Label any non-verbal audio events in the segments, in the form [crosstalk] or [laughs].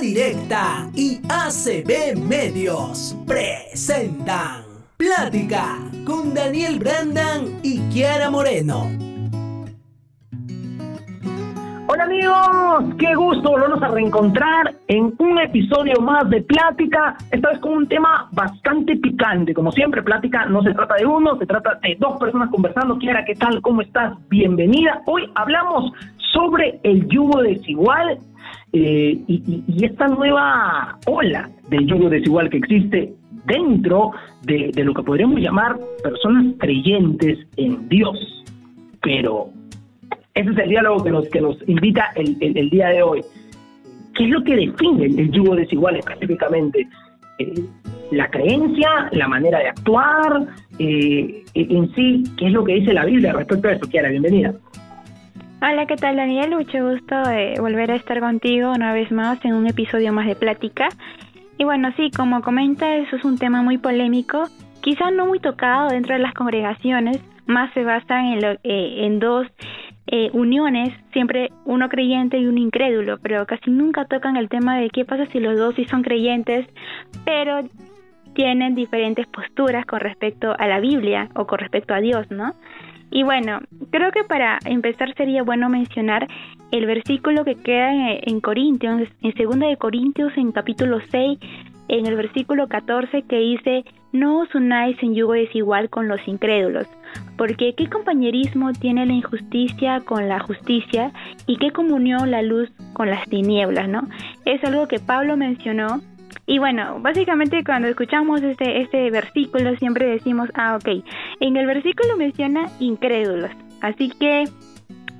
Directa y ACB Medios presentan Plática con Daniel Brandan y Kiara Moreno. Hola amigos, qué gusto volvernos a reencontrar en un episodio más de Plática, esta vez con un tema bastante picante. Como siempre, Plática no se trata de uno, se trata de dos personas conversando. Kiara, ¿qué tal? ¿Cómo estás? Bienvenida. Hoy hablamos sobre el yugo desigual eh, y, esta nueva ola del yugo desigual que existe dentro de, lo que podríamos llamar personas creyentes en Dios. Pero ese es el diálogo que nos, que invita el, el, día de hoy. ¿Qué es lo que define el, yugo desigual específicamente? Eh, la creencia, la manera de actuar, eh, en sí, ¿qué es lo que dice la Biblia respecto a eso? Kiara, bienvenida. Hola, ¿qué tal Daniel? Mucho gusto de volver a estar contigo una vez más en un episodio más de Plática. Y bueno, sí, como comenta, eso es un tema muy polémico, quizás no muy tocado dentro de las congregaciones, más se basa en, lo, eh, en dos eh, uniones, siempre uno creyente y uno incrédulo, pero casi nunca tocan el tema de qué pasa si los dos sí son creyentes, pero tienen diferentes posturas con respecto a la Biblia o con respecto a Dios, ¿no? Y bueno, creo que para empezar sería bueno mencionar el versículo que queda en, Corintios, en segunda de Corintios en capítulo 6, en el versículo 14 que dice, no os unáis en yugo desigual con los incrédulos, porque qué compañerismo tiene la injusticia con la justicia y qué comunión la luz con las tinieblas, ¿no? Es algo que Pablo mencionó y bueno, básicamente cuando escuchamos este, este versículo siempre decimos, ah, ok, en el versículo menciona incrédulos, así que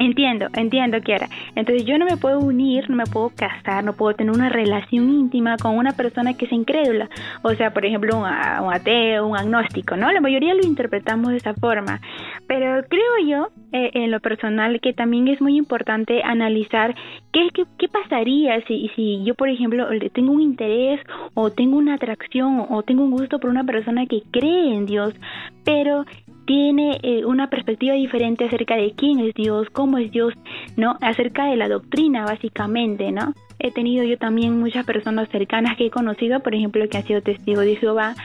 Entiendo, entiendo, Kiara. Entonces yo no me puedo unir, no me puedo casar, no puedo tener una relación íntima con una persona que es incrédula. O sea, por ejemplo, un, ateo, un agnóstico, ¿no? La mayoría lo interpretamos de esa forma. Pero creo yo, eh, en lo personal, que también es muy importante analizar qué, qué, qué pasaría si, si yo, por ejemplo, tengo un interés o tengo una atracción o tengo un gusto por una persona que cree en Dios, pero tiene eh, una perspectiva diferente acerca de quién es Dios, cómo es Dios, ¿no? Acerca de la doctrina, básicamente, ¿no? He tenido yo también muchas personas cercanas que he conocido, por ejemplo, que han sido testigos de Jehová,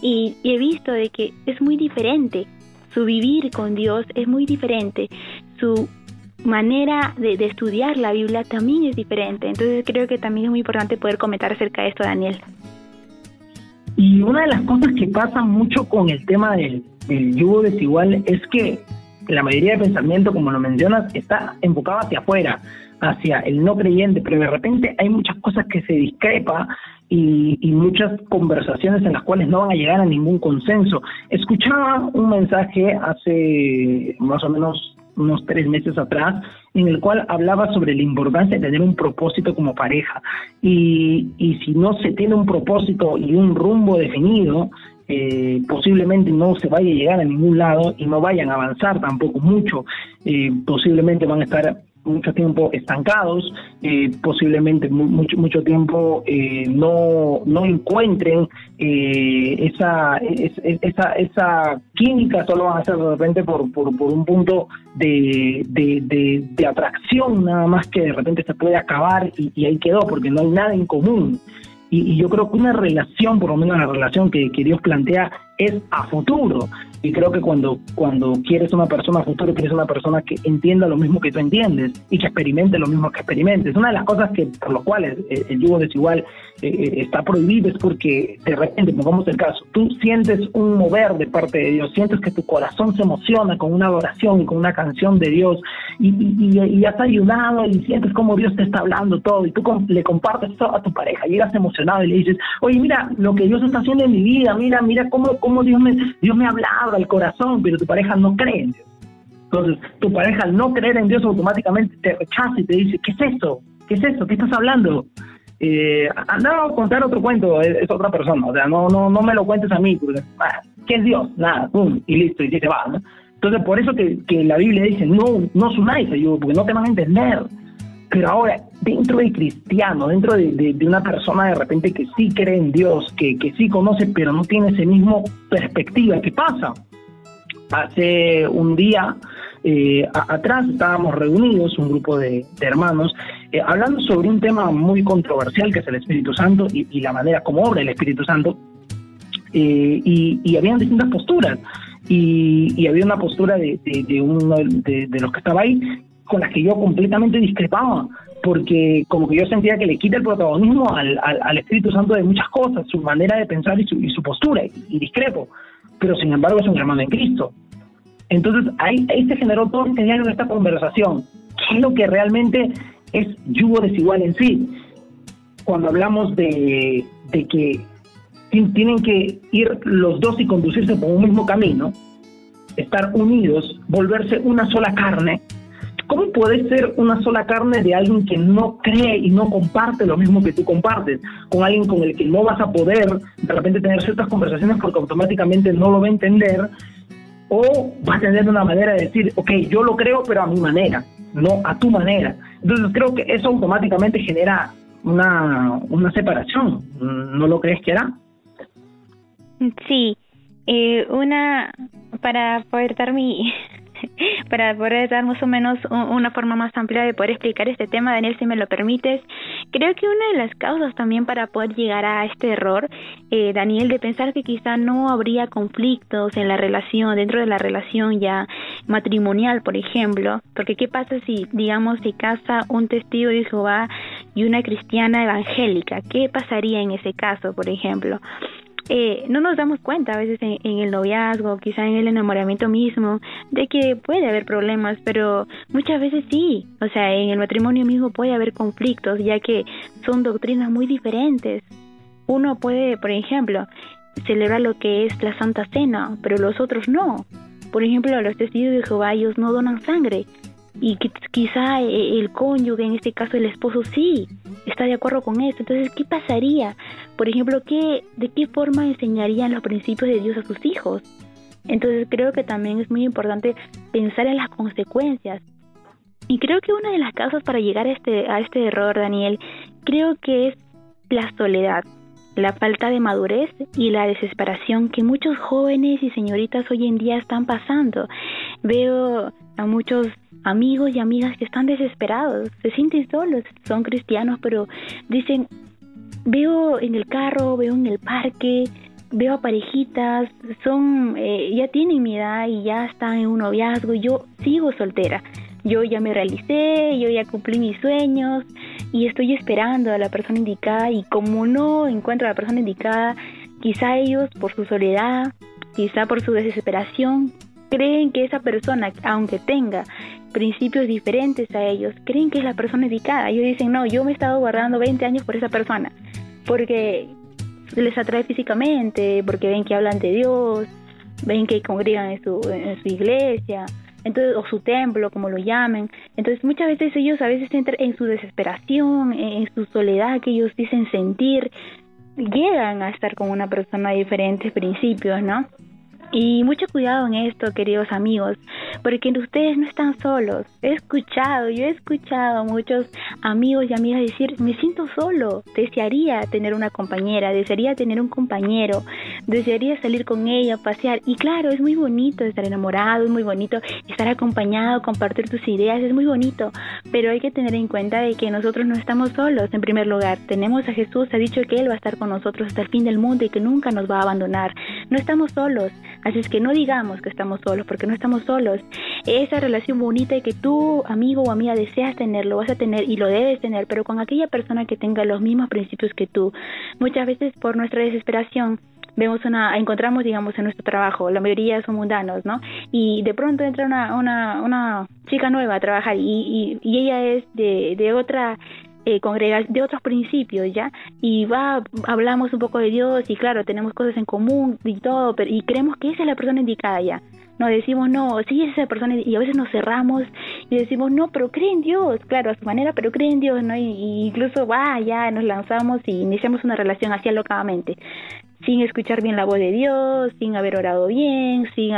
y, he visto de que es muy diferente. Su vivir con Dios es muy diferente. Su manera de, de estudiar la Biblia también es diferente. Entonces creo que también es muy importante poder comentar acerca de esto, Daniel. Y una de las cosas que pasa mucho con el tema del, yugo desigual es que la mayoría de pensamiento, como lo mencionas, está enfocado hacia afuera, hacia el no creyente, pero de repente hay muchas cosas que se discrepa y, muchas conversaciones en las cuales no van a llegar a ningún consenso. Escuchaba un mensaje hace más o menos unos tres meses atrás, en el cual hablaba sobre la importancia de tener un propósito como pareja. Y, y si no se tiene un propósito y un rumbo definido, eh, posiblemente no se vaya a llegar a ningún lado y no vayan a avanzar tampoco mucho. Eh, posiblemente van a estar mucho tiempo estancados, eh, posiblemente mucho mucho tiempo eh, no, no encuentren eh, esa, esa, esa química, solo van a ser de repente por, por, por un punto de, de, de, atracción, nada más que de repente se puede acabar y, y ahí quedó, porque no hay nada en común. Y, yo creo que una relación, por lo menos la relación que, que Dios plantea, es a futuro. Y creo que cuando, cuando quieres una persona futuro, quieres una persona que entienda lo mismo que tú entiendes y que experimente lo mismo que experimentes. Una de las cosas que por lo cuales eh, el yugo desigual eh, eh, está prohibido es porque de repente, pongamos el caso, tú sientes un mover de parte de Dios, sientes que tu corazón se emociona con una adoración y con una canción de Dios y, y, y has ayudado y sientes como Dios te está hablando todo y tú le compartes todo a tu pareja, llegas emocionado y le dices, oye, mira lo que Dios está haciendo en mi vida, mira, mira cómo, cómo Dios me, Dios me ha hablado al corazón, pero tu pareja no cree en Dios. Entonces, tu pareja al no creer en Dios automáticamente te rechaza y te dice, ¿qué es eso? ¿Qué es eso? ¿Qué estás hablando? Eh, a contar otro cuento, es, otra persona, o sea, no, no, no me lo cuentes a mí, porque, ah, ¿qué es Dios? Nada, pum, y listo, y se va, ¿no? Entonces, por eso que, que la Biblia dice, no, no unáis, porque no te van a entender. Pero ahora, dentro de cristiano, dentro de, de, una persona de repente que sí cree en Dios, que, que sí conoce, pero no tiene ese mismo perspectiva, ¿qué pasa? Hace un día eh, atrás estábamos reunidos, un grupo de, hermanos, eh, hablando sobre un tema muy controversial que es el Espíritu Santo y, la manera como obra el Espíritu Santo, eh, y, y habían distintas posturas. Y, había una postura de, de, uno de, los que estaba ahí con la que yo completamente discrepaba, porque como que yo sentía que le quita el protagonismo al, al, Espíritu Santo de muchas cosas, su manera de pensar y su, y su postura, y, discrepo, pero sin embargo es un hermano en Cristo. Entonces ahí, ahí se generó todo este diálogo, esta conversación, ¿qué es lo que realmente es yugo desigual en sí? Cuando hablamos de, de que tienen que ir los dos y conducirse por un mismo camino, estar unidos, volverse una sola carne. ¿Cómo puede ser una sola carne de alguien que no cree y no comparte lo mismo que tú compartes? Con alguien con el que no vas a poder de repente tener ciertas conversaciones porque automáticamente no lo va a entender o va a tener una manera de decir, ok, yo lo creo pero a mi manera, no a tu manera. Entonces creo que eso automáticamente genera una, una separación. ¿No lo crees que era? Sí, eh, una para poder dar mi para poder dar más o menos una forma más amplia de poder explicar este tema, Daniel, si me lo permites, creo que una de las causas también para poder llegar a este error, eh, Daniel, de pensar que quizá no habría conflictos en la relación, dentro de la relación ya matrimonial, por ejemplo, porque qué pasa si, digamos, se casa un testigo de Jehová y una cristiana evangélica, ¿qué pasaría en ese caso, por ejemplo? Eh, no nos damos cuenta a veces en, el noviazgo, quizá en el enamoramiento mismo, de que puede haber problemas, pero muchas veces sí. O sea, en el matrimonio mismo puede haber conflictos, ya que son doctrinas muy diferentes. Uno puede, por ejemplo, celebrar lo que es la Santa Cena, pero los otros no. Por ejemplo, los testigos de Jehová ellos no donan sangre, y quizá eh, el cónyuge, en este caso el esposo, sí está de acuerdo con esto. Entonces, ¿qué pasaría? Por ejemplo, ¿qué, ¿de qué forma enseñarían los principios de Dios a sus hijos? Entonces, creo que también es muy importante pensar en las consecuencias. Y creo que una de las causas para llegar a este, a este error, Daniel, creo que es la soledad, la falta de madurez y la desesperación que muchos jóvenes y señoritas hoy en día están pasando. Veo a muchos amigos y amigas que están desesperados, se sienten solos, son cristianos, pero dicen, veo en el carro, veo en el parque, veo a parejitas, son, eh, ya tienen mi edad y ya están en un noviazgo, yo sigo soltera, yo ya me realicé, yo ya cumplí mis sueños y estoy esperando a la persona indicada y como no encuentro a la persona indicada, quizá ellos por su soledad, quizá por su desesperación, creen que esa persona, aunque tenga principios diferentes a ellos, creen que es la persona indicada. Ellos dicen, no, yo me he estado guardando 20 años por esa persona, porque les atrae físicamente, porque ven que hablan de Dios, ven que congregan en su, en su iglesia, entonces, o su templo, como lo llamen. Entonces, muchas veces ellos a veces entran en su desesperación, en su soledad que ellos dicen sentir, llegan a estar con una persona de diferentes principios, ¿no? Y mucho cuidado en esto, queridos amigos, porque ustedes no están solos. He escuchado, yo he escuchado a muchos amigos y amigas decir, me siento solo, desearía tener una compañera, desearía tener un compañero, desearía salir con ella, pasear. Y claro, es muy bonito estar enamorado, es muy bonito estar acompañado, compartir tus ideas, es muy bonito, pero hay que tener en cuenta de que nosotros no estamos solos, en primer lugar. Tenemos a Jesús, ha dicho que Él va a estar con nosotros hasta el fin del mundo y que nunca nos va a abandonar. No estamos solos. Así es que no digamos que estamos solos, porque no estamos solos. Esa relación bonita que tú, amigo o amiga, deseas tener, lo vas a tener y lo debes tener, pero con aquella persona que tenga los mismos principios que tú. Muchas veces por nuestra desesperación vemos una, encontramos, digamos, en nuestro trabajo, la mayoría son mundanos, ¿no? Y de pronto entra una, una, una chica nueva a trabajar y, y, ella es de, de otra eh, de otros principios, ¿ya? Y va, hablamos un poco de Dios y claro, tenemos cosas en común y todo, pero, y creemos que esa es la persona indicada ya. No decimos, no, sí es esa persona y a veces nos cerramos y decimos, no, pero cree en Dios, claro, a su manera, pero cree en Dios, ¿no? Y, incluso, va, ya nos lanzamos y iniciamos una relación así alocadamente sin escuchar bien la voz de Dios, sin haber orado bien, sin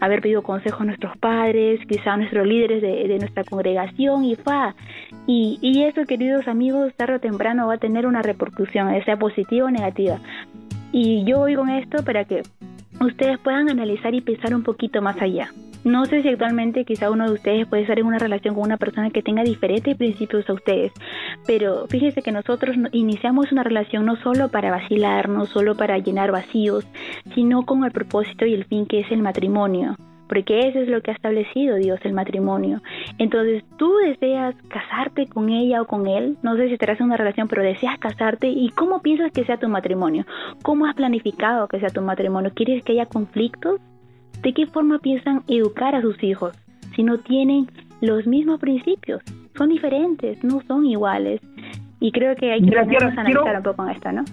haber pedido consejo a nuestros padres, quizá a nuestros líderes de, nuestra congregación y fa. Y, y, eso, queridos amigos, tarde o temprano va a tener una repercusión, sea positiva o negativa. Y yo voy con esto para que ustedes puedan analizar y pensar un poquito más allá. No sé si actualmente quizá uno de ustedes puede estar en una relación con una persona que tenga diferentes principios a ustedes, pero fíjese que nosotros iniciamos una relación no solo para vacilar, no solo para llenar vacíos, sino con el propósito y el fin que es el matrimonio porque eso es lo que ha establecido Dios el matrimonio. Entonces, tú deseas casarte con ella o con él, no sé si estarás en una relación, pero deseas casarte y cómo piensas que sea tu matrimonio, cómo has planificado que sea tu matrimonio, ¿quieres que haya conflictos? ¿De qué forma piensan educar a sus hijos si no tienen los mismos principios? Son diferentes, no son iguales. Y creo que hay que analizar un poco en esto, ¿no?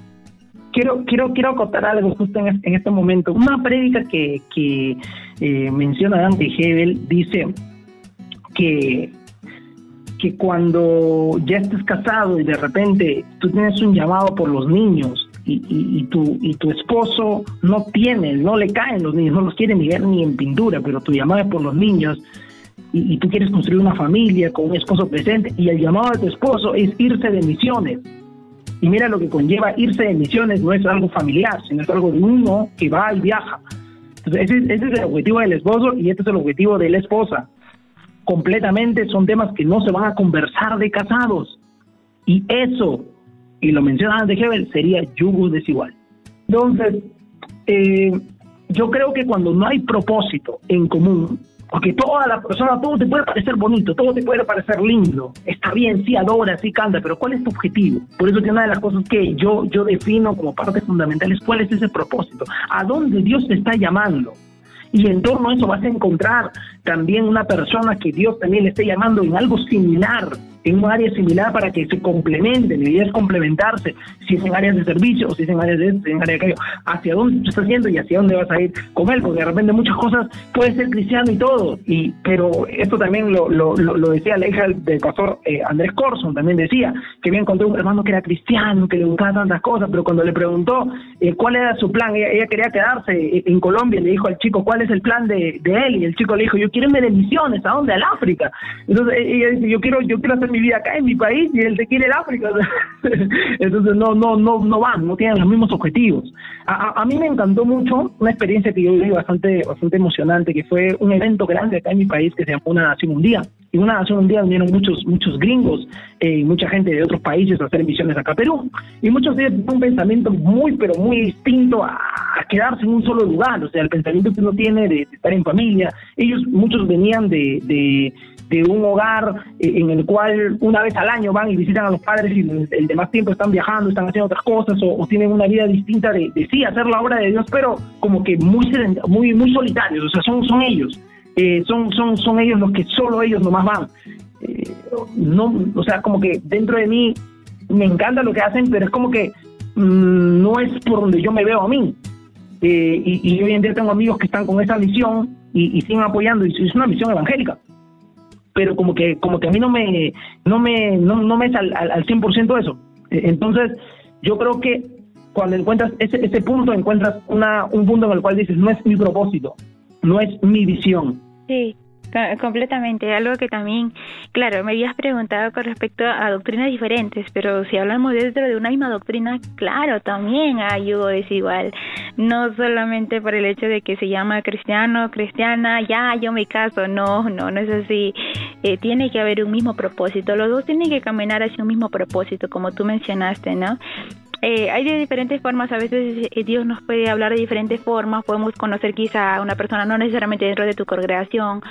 quiero, quiero, quiero acotar algo justo en, este momento. Una prédica que, que eh, menciona Dante Hebel dice que, que cuando ya estés casado y de repente tú tienes un llamado por los niños y, y, tu, y tu esposo no tiene, no le caen los niños, no los quiere ni ver ni en pintura, pero tu llamado es por los niños y, y tú quieres construir una familia con un esposo presente y el llamado de tu esposo es irse de misiones y mira lo que conlleva irse de misiones, no es algo familiar, sino es algo de uno que va y viaja. Entonces, ese, es el objetivo del esposo y este es el objetivo de la esposa. Completamente son temas que no se van a conversar de casados. Y eso, y lo menciona de Hebel, sería yugo desigual. Entonces, eh, yo creo que cuando no hay propósito en común, porque toda la persona, todo te puede parecer bonito, todo te puede parecer lindo. Está bien, sí adora, sí canta, pero ¿cuál es tu objetivo? Por eso que una de las cosas que yo, yo defino como parte fundamental es cuál es ese propósito. ¿A dónde Dios te está llamando? Y en torno a eso vas a encontrar también una persona que Dios también le esté llamando en algo similar en un área similar para que se complementen, la idea es complementarse, si es en áreas de servicio, o si es en áreas de esto, en áreas de aquello, hacia dónde tú estás yendo y hacia dónde vas a ir con él, porque de repente muchas cosas puede ser cristiano y todo, y pero esto también lo, lo, decía la hija del pastor eh, Andrés Corson, también decía que había encontrado un hermano que era cristiano, que le gustaba tantas cosas, pero cuando le preguntó eh, cuál era su plan, ella, quería quedarse en Colombia, y le dijo al chico cuál es el plan de, de él, y el chico le dijo, yo de misiones, ¿a dónde? Al África. Entonces ella dice, yo quiero, yo quiero hacer mi vida acá en mi país y él se quiere el África. [laughs] Entonces no, no, no, no van, no tienen los mismos objetivos. A, a, mí me encantó mucho una experiencia que yo viví bastante, bastante emocionante, que fue un evento grande acá en mi país que se llamó Una Nación Un Día. Y Una Nación Un Día vinieron muchos, muchos gringos eh, y mucha gente de otros países a hacer misiones acá a Perú. Y muchos de tienen un pensamiento muy, pero muy distinto a, quedarse en un solo lugar. O sea, el pensamiento que uno tiene de, estar en familia. Ellos, muchos venían de, de de un hogar eh, en el cual una vez al año van y visitan a los padres y el demás tiempo están viajando, están haciendo otras cosas o, tienen una vida distinta de, sí hacer la obra de Dios, pero como que muy muy muy solitarios, o sea, son son ellos, eh, son son son ellos los que solo ellos nomás van. Eh, no, o sea, como que dentro de mí me encanta lo que hacen, pero es como que mm, no es por donde yo me veo a mí. y, y, hoy en día tengo amigos que están con esa misión y, siguen apoyando, y es una misión evangélica pero como que como que a mí no me no me no, no me es al, al, 100% eso. E, entonces, yo creo que cuando encuentras ese, ese punto, encuentras una, un punto en el cual dices, no es mi propósito, no es mi visión. Sí, completamente. Algo que también, claro, me habías preguntado con respecto a doctrinas diferentes, pero si hablamos dentro de una misma doctrina, claro, también hay yugo desigual. No solamente por el hecho de que se llama cristiano, cristiana, ya yo me caso. No, no, no es así. Eh, tiene que haber un mismo propósito. Los dos tienen que caminar hacia un mismo propósito, como tú mencionaste, ¿no? Eh, hay de diferentes formas, a veces eh, Dios nos puede hablar de diferentes formas, podemos conocer quizá a una persona no necesariamente dentro de tu congregación,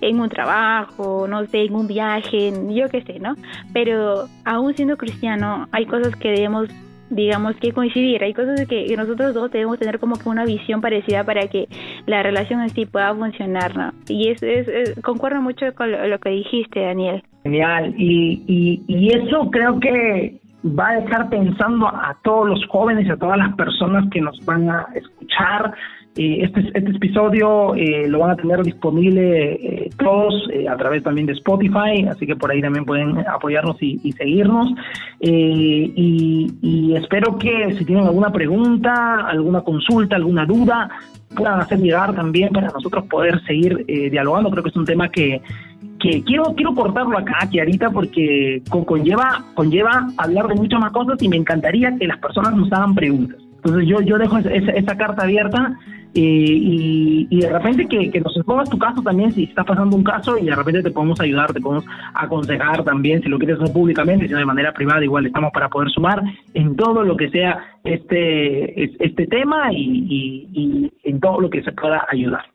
en un trabajo, no sé, en un viaje, yo qué sé, ¿no? Pero aún siendo cristiano, hay cosas que debemos digamos que coincidir, hay cosas que, nosotros dos debemos tener como que una visión parecida para que la relación en sí pueda funcionar, ¿no? Y es, es, concuerdo mucho con lo, que dijiste, Daniel. Genial, y, y, y eso creo que va a dejar pensando a todos los jóvenes y a todas las personas que nos van a escuchar. Eh, este, este episodio eh, lo van a tener disponible eh, todos a través también de Spotify, así que por ahí también pueden apoyarnos y, seguirnos. Y, y, espero que si tienen alguna pregunta, alguna consulta, alguna duda, puedan hacer llegar también para nosotros poder seguir dialogando. Creo que es un tema que, que quiero quiero cortarlo acá, Kiarita, porque conlleva, conlleva hablar de muchas más cosas y me encantaría que las personas nos hagan preguntas. Entonces yo, yo dejo esa, esa carta abierta y, y, de repente que, nos expongas tu caso también si estás pasando un caso y de repente te podemos ayudar, te podemos aconsejar también si lo quieres hacer públicamente, si no de manera privada, igual estamos para poder sumar en todo lo que sea este este tema y, y en todo lo que se pueda ayudar.